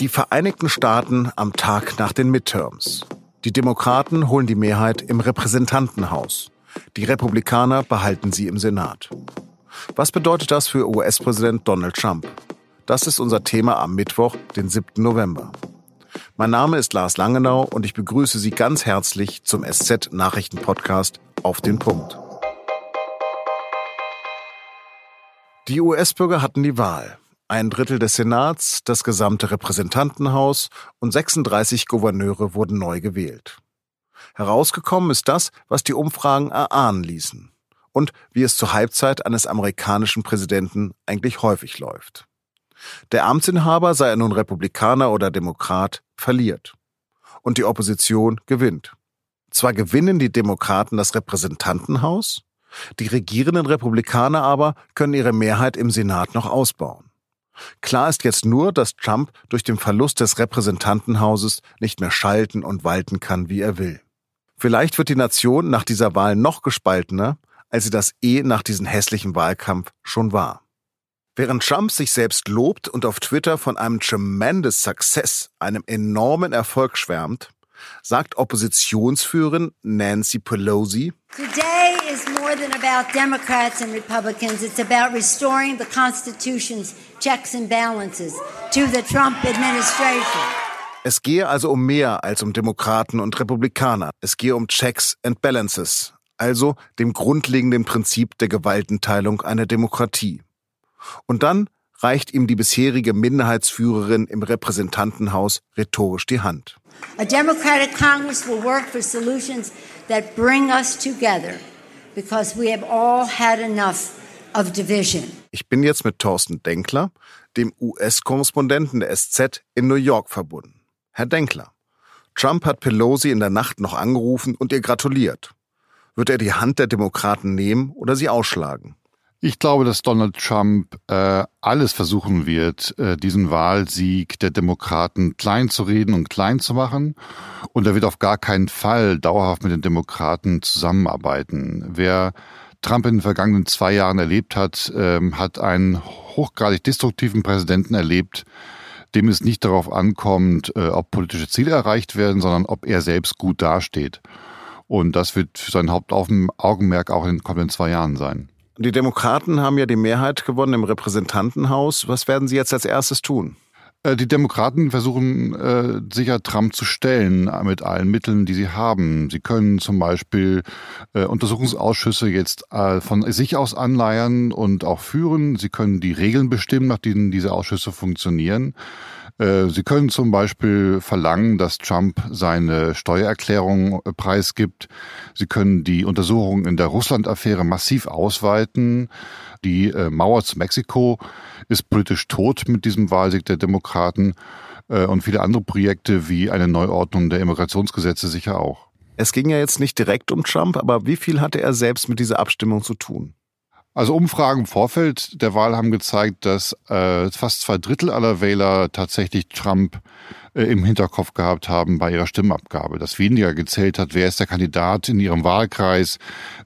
Die Vereinigten Staaten am Tag nach den Midterms. Die Demokraten holen die Mehrheit im Repräsentantenhaus. Die Republikaner behalten sie im Senat. Was bedeutet das für US-Präsident Donald Trump? Das ist unser Thema am Mittwoch, den 7. November. Mein Name ist Lars Langenau und ich begrüße Sie ganz herzlich zum SZ-Nachrichten-Podcast auf den Punkt. Die US-Bürger hatten die Wahl. Ein Drittel des Senats, das gesamte Repräsentantenhaus und 36 Gouverneure wurden neu gewählt. Herausgekommen ist das, was die Umfragen erahnen ließen und wie es zur Halbzeit eines amerikanischen Präsidenten eigentlich häufig läuft. Der Amtsinhaber, sei er nun Republikaner oder Demokrat, verliert. Und die Opposition gewinnt. Zwar gewinnen die Demokraten das Repräsentantenhaus, die regierenden Republikaner aber können ihre Mehrheit im Senat noch ausbauen. Klar ist jetzt nur, dass Trump durch den Verlust des Repräsentantenhauses nicht mehr schalten und walten kann, wie er will. Vielleicht wird die Nation nach dieser Wahl noch gespaltener, als sie das eh nach diesem hässlichen Wahlkampf schon war. Während Trump sich selbst lobt und auf Twitter von einem tremendous Success, einem enormen Erfolg schwärmt, sagt Oppositionsführerin Nancy Pelosi, Today is more than about Democrats and Republicans. It's about restoring the Constitution's checks and balances to the Trump administration. Es gehe also um mehr als um Demokraten und Republikaner. Es gehe um Checks and Balances, also dem grundlegenden Prinzip der Gewaltenteilung einer Demokratie. Und dann reicht ihm die bisherige Minderheitsführerin im Repräsentantenhaus rhetorisch die Hand. A Democratic Congress will work for solutions that bring us together because we have all had enough of division. Ich bin jetzt mit Thorsten Denkler, dem US-Korrespondenten der SZ in New York verbunden. Herr Denkler, Trump hat Pelosi in der Nacht noch angerufen und ihr gratuliert. Wird er die Hand der Demokraten nehmen oder sie ausschlagen? Ich glaube, dass Donald Trump äh, alles versuchen wird, äh, diesen Wahlsieg der Demokraten klein zu reden und klein zu machen. Und er wird auf gar keinen Fall dauerhaft mit den Demokraten zusammenarbeiten. Wer Trump in den vergangenen zwei Jahren erlebt hat, ähm, hat einen hochgradig destruktiven Präsidenten erlebt, dem es nicht darauf ankommt, äh, ob politische Ziele erreicht werden, sondern ob er selbst gut dasteht. Und das wird sein Hauptaugenmerk auch in den kommenden zwei Jahren sein. Die Demokraten haben ja die Mehrheit gewonnen im Repräsentantenhaus. Was werden sie jetzt als erstes tun? Äh, die Demokraten versuchen äh, sicher Trump zu stellen mit allen Mitteln, die sie haben. Sie können zum Beispiel äh, Untersuchungsausschüsse jetzt äh, von sich aus anleiern und auch führen. Sie können die Regeln bestimmen, nach denen diese Ausschüsse funktionieren. Äh, Sie können zum Beispiel verlangen, dass Trump seine Steuererklärung äh, preisgibt. Sie können die Untersuchungen in der Russland-Affäre massiv ausweiten. Die äh, Mauer zu Mexiko ist politisch tot mit diesem Wahlsieg der Demokraten und viele andere Projekte wie eine Neuordnung der Immigrationsgesetze sicher auch. Es ging ja jetzt nicht direkt um Trump, aber wie viel hatte er selbst mit dieser Abstimmung zu tun? Also Umfragen im Vorfeld der Wahl haben gezeigt, dass äh, fast zwei Drittel aller Wähler tatsächlich Trump äh, im Hinterkopf gehabt haben bei ihrer Stimmabgabe. Dass weniger gezählt hat, wer ist der Kandidat in ihrem Wahlkreis,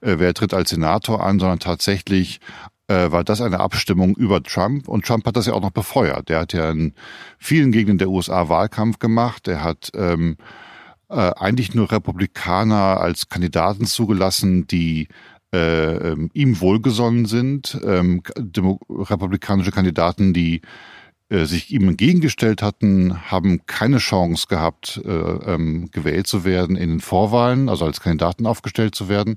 äh, wer tritt als Senator an, sondern tatsächlich äh, war das eine Abstimmung über Trump. Und Trump hat das ja auch noch befeuert. Der hat ja in vielen Gegenden der USA Wahlkampf gemacht. Er hat ähm, äh, eigentlich nur Republikaner als Kandidaten zugelassen, die äh, ähm, ihm wohlgesonnen sind, ähm, republikanische Kandidaten, die äh, sich ihm entgegengestellt hatten, haben keine Chance gehabt, äh, ähm, gewählt zu werden in den Vorwahlen, also als Kandidaten aufgestellt zu werden.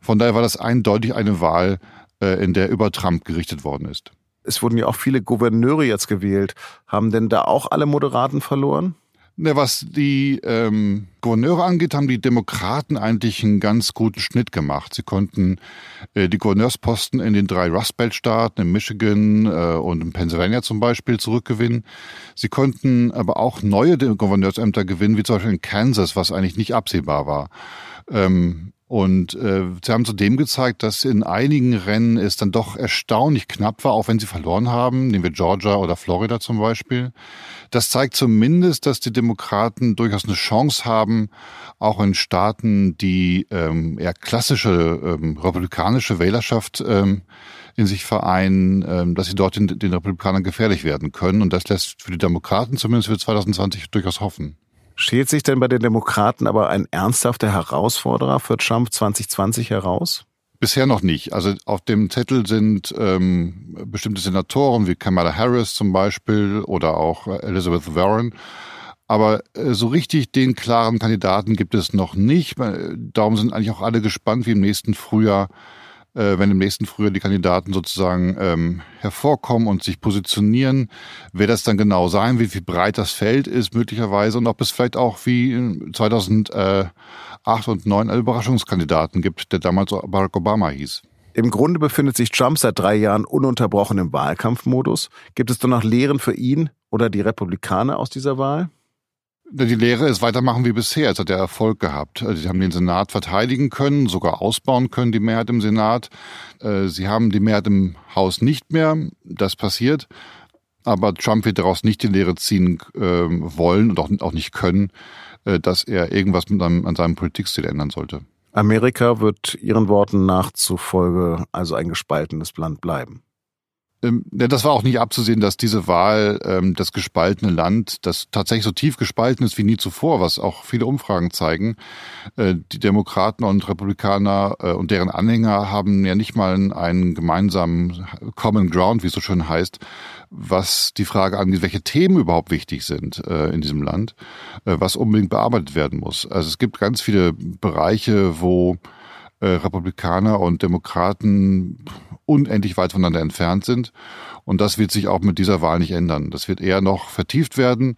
Von daher war das eindeutig eine Wahl, äh, in der über Trump gerichtet worden ist. Es wurden ja auch viele Gouverneure jetzt gewählt. Haben denn da auch alle Moderaten verloren? Ne, was die ähm, Gouverneure angeht, haben die Demokraten eigentlich einen ganz guten Schnitt gemacht. Sie konnten äh, die Gouverneursposten in den drei Rust Belt-Staaten, in Michigan äh, und in Pennsylvania zum Beispiel, zurückgewinnen. Sie konnten aber auch neue Gouverneursämter gewinnen, wie zum Beispiel in Kansas, was eigentlich nicht absehbar war. Ähm, und äh, sie haben zudem gezeigt, dass in einigen Rennen es dann doch erstaunlich knapp war, auch wenn sie verloren haben. Nehmen wir Georgia oder Florida zum Beispiel. Das zeigt zumindest, dass die Demokraten durchaus eine Chance haben, auch in Staaten, die ähm, eher klassische ähm, republikanische Wählerschaft ähm, in sich vereinen, ähm, dass sie dort den, den Republikanern gefährlich werden können. Und das lässt für die Demokraten zumindest für 2020 durchaus hoffen. Schält sich denn bei den Demokraten aber ein ernsthafter Herausforderer für Trump 2020 heraus? Bisher noch nicht. Also auf dem Zettel sind ähm, bestimmte Senatoren wie Kamala Harris zum Beispiel oder auch Elizabeth Warren. Aber äh, so richtig den klaren Kandidaten gibt es noch nicht. Darum sind eigentlich auch alle gespannt, wie im nächsten Frühjahr äh, wenn im nächsten Frühjahr die Kandidaten sozusagen ähm, hervorkommen und sich positionieren, wer das dann genau sein wird, wie breit das Feld ist möglicherweise und ob es vielleicht auch wie 2008 und 2009 einen Überraschungskandidaten gibt, der damals Barack Obama hieß. Im Grunde befindet sich Trump seit drei Jahren ununterbrochen im Wahlkampfmodus. Gibt es doch noch Lehren für ihn oder die Republikaner aus dieser Wahl? Die Lehre ist weitermachen wie bisher. Es hat ja Erfolg gehabt. Sie haben den Senat verteidigen können, sogar ausbauen können, die Mehrheit im Senat. Äh, sie haben die Mehrheit im Haus nicht mehr. Das passiert. Aber Trump wird daraus nicht die Lehre ziehen ähm, wollen und auch nicht können, äh, dass er irgendwas einem, an seinem Politikstil ändern sollte. Amerika wird Ihren Worten nach zufolge also ein gespaltenes Land bleiben. Ähm, das war auch nicht abzusehen, dass diese Wahl ähm, das gespaltene Land, das tatsächlich so tief gespalten ist wie nie zuvor, was auch viele Umfragen zeigen. Äh, die Demokraten und Republikaner äh, und deren Anhänger haben ja nicht mal einen gemeinsamen Common Ground, wie es so schön heißt, was die Frage angeht, welche Themen überhaupt wichtig sind äh, in diesem Land, äh, was unbedingt bearbeitet werden muss. Also es gibt ganz viele Bereiche, wo äh, Republikaner und Demokraten unendlich weit voneinander entfernt sind. Und das wird sich auch mit dieser Wahl nicht ändern. Das wird eher noch vertieft werden.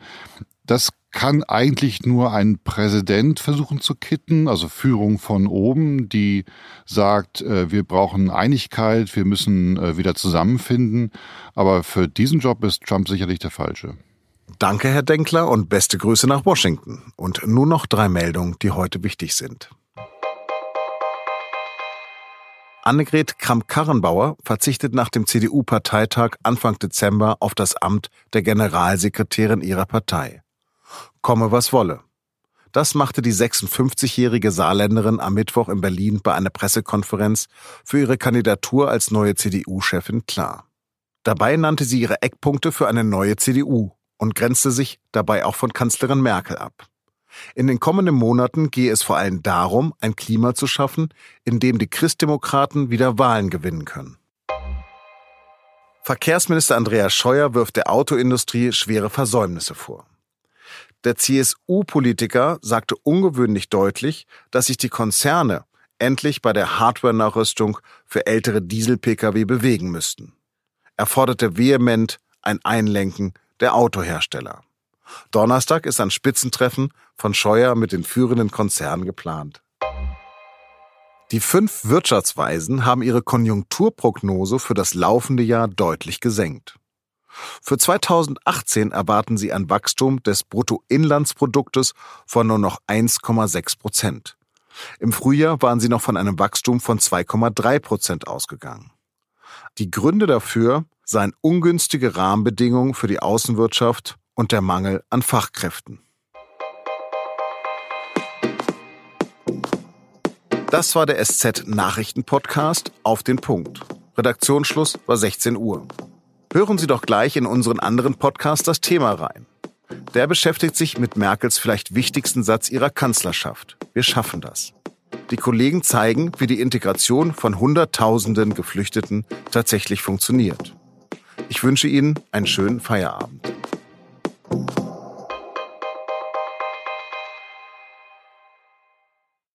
Das kann eigentlich nur ein Präsident versuchen zu kitten, also Führung von oben, die sagt, äh, wir brauchen Einigkeit, wir müssen äh, wieder zusammenfinden. Aber für diesen Job ist Trump sicherlich der falsche. Danke, Herr Denkler, und beste Grüße nach Washington. Und nur noch drei Meldungen, die heute wichtig sind. Annegret Kramp-Karrenbauer verzichtet nach dem CDU-Parteitag Anfang Dezember auf das Amt der Generalsekretärin ihrer Partei. Komme was wolle. Das machte die 56-jährige Saarländerin am Mittwoch in Berlin bei einer Pressekonferenz für ihre Kandidatur als neue CDU-Chefin klar. Dabei nannte sie ihre Eckpunkte für eine neue CDU und grenzte sich dabei auch von Kanzlerin Merkel ab. In den kommenden Monaten gehe es vor allem darum, ein Klima zu schaffen, in dem die Christdemokraten wieder Wahlen gewinnen können. Verkehrsminister Andreas Scheuer wirft der Autoindustrie schwere Versäumnisse vor. Der CSU-Politiker sagte ungewöhnlich deutlich, dass sich die Konzerne endlich bei der Hardware-Nachrüstung für ältere Diesel-Pkw bewegen müssten. Er forderte vehement ein Einlenken der Autohersteller. Donnerstag ist ein Spitzentreffen von Scheuer mit den führenden Konzernen geplant. Die fünf Wirtschaftsweisen haben ihre Konjunkturprognose für das laufende Jahr deutlich gesenkt. Für 2018 erwarten sie ein Wachstum des Bruttoinlandsproduktes von nur noch 1,6 Prozent. Im Frühjahr waren sie noch von einem Wachstum von 2,3 Prozent ausgegangen. Die Gründe dafür seien ungünstige Rahmenbedingungen für die Außenwirtschaft und der Mangel an Fachkräften. Das war der SZ Nachrichten Podcast auf den Punkt. Redaktionsschluss war 16 Uhr. Hören Sie doch gleich in unseren anderen Podcast das Thema rein. Der beschäftigt sich mit Merkels vielleicht wichtigsten Satz ihrer Kanzlerschaft. Wir schaffen das. Die Kollegen zeigen, wie die Integration von Hunderttausenden Geflüchteten tatsächlich funktioniert. Ich wünsche Ihnen einen schönen Feierabend. Thank you.